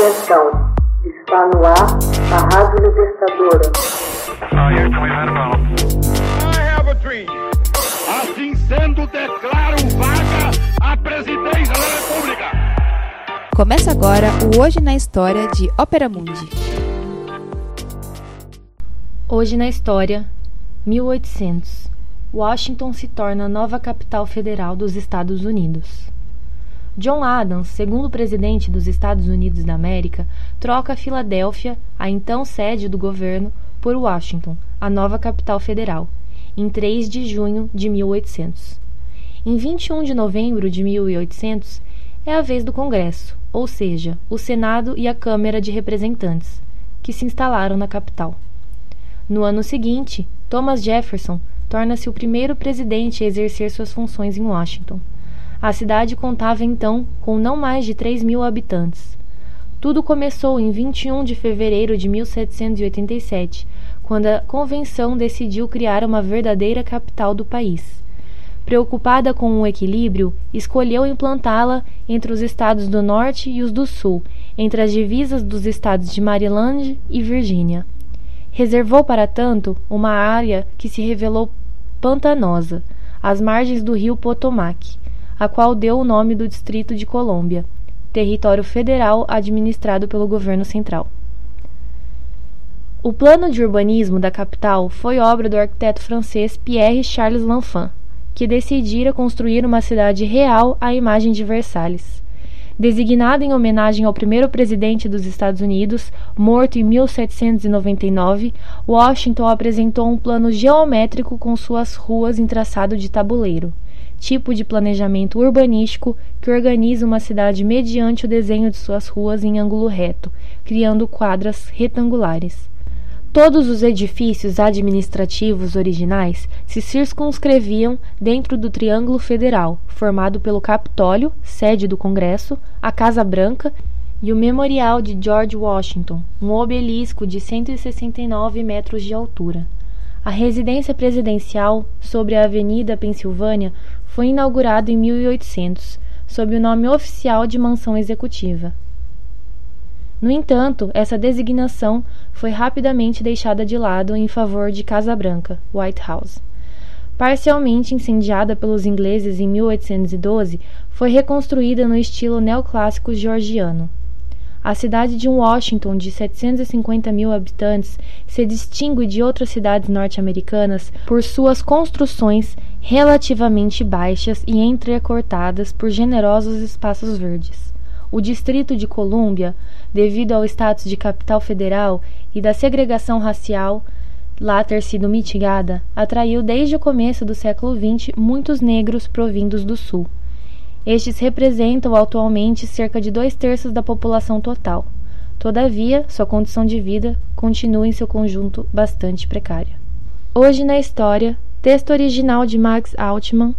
Atenção, está no ar a Rádio Libertadora. Assim sendo, declaro vaga a presidência da República. Começa agora o Hoje na História de Ópera Mundi. Hoje na História, 1800. Washington se torna nova capital federal dos Estados Unidos. John Adams, segundo presidente dos Estados Unidos da América, troca Filadélfia, a então sede do governo, por Washington, a nova capital federal, em 3 de junho de 1800. Em 21 de novembro de 1800 é a vez do Congresso, ou seja, o Senado e a Câmara de Representantes, que se instalaram na capital. No ano seguinte, Thomas Jefferson torna-se o primeiro presidente a exercer suas funções em Washington. A cidade contava então com não mais de 3 mil habitantes. Tudo começou em 21 de fevereiro de 1787, quando a convenção decidiu criar uma verdadeira capital do país. Preocupada com o equilíbrio, escolheu implantá-la entre os estados do Norte e os do Sul, entre as divisas dos estados de Maryland e Virgínia. Reservou, para tanto, uma área que se revelou pantanosa, às margens do rio Potomac, a qual deu o nome do Distrito de Colômbia, território federal administrado pelo governo central. O plano de urbanismo da capital foi obra do arquiteto francês Pierre Charles L'Enfant, que decidira construir uma cidade real à imagem de Versalhes. Designado em homenagem ao primeiro presidente dos Estados Unidos, morto em 1799, Washington apresentou um plano geométrico com suas ruas em traçado de tabuleiro tipo de planejamento urbanístico que organiza uma cidade mediante o desenho de suas ruas em ângulo reto, criando quadras retangulares. Todos os edifícios administrativos originais se circunscreviam dentro do Triângulo Federal, formado pelo Capitólio, sede do Congresso, a Casa Branca e o Memorial de George Washington, um obelisco de 169 metros de altura. A residência presidencial, sobre a Avenida Pensilvânia, foi inaugurado em 1800, sob o nome oficial de Mansão Executiva. No entanto, essa designação foi rapidamente deixada de lado em favor de Casa Branca, White House. Parcialmente incendiada pelos ingleses em 1812, foi reconstruída no estilo neoclássico georgiano. A cidade de Washington, de 750 mil habitantes, se distingue de outras cidades norte-americanas por suas construções relativamente baixas e entrecortadas por generosos espaços verdes. O Distrito de Colômbia, devido ao status de capital federal e da segregação racial lá ter sido mitigada, atraiu desde o começo do século XX muitos negros provindos do Sul. Estes representam atualmente cerca de dois terços da população total. Todavia, sua condição de vida continua em seu conjunto bastante precária. Hoje na história, texto original de Max Altman,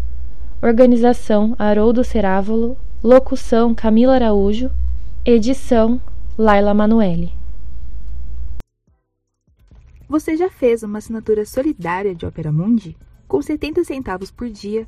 organização Haroldo Cerávolo, locução Camila Araújo, edição Laila Manuelle. Você já fez uma assinatura solidária de Opera Mundi? Com 70 centavos por dia,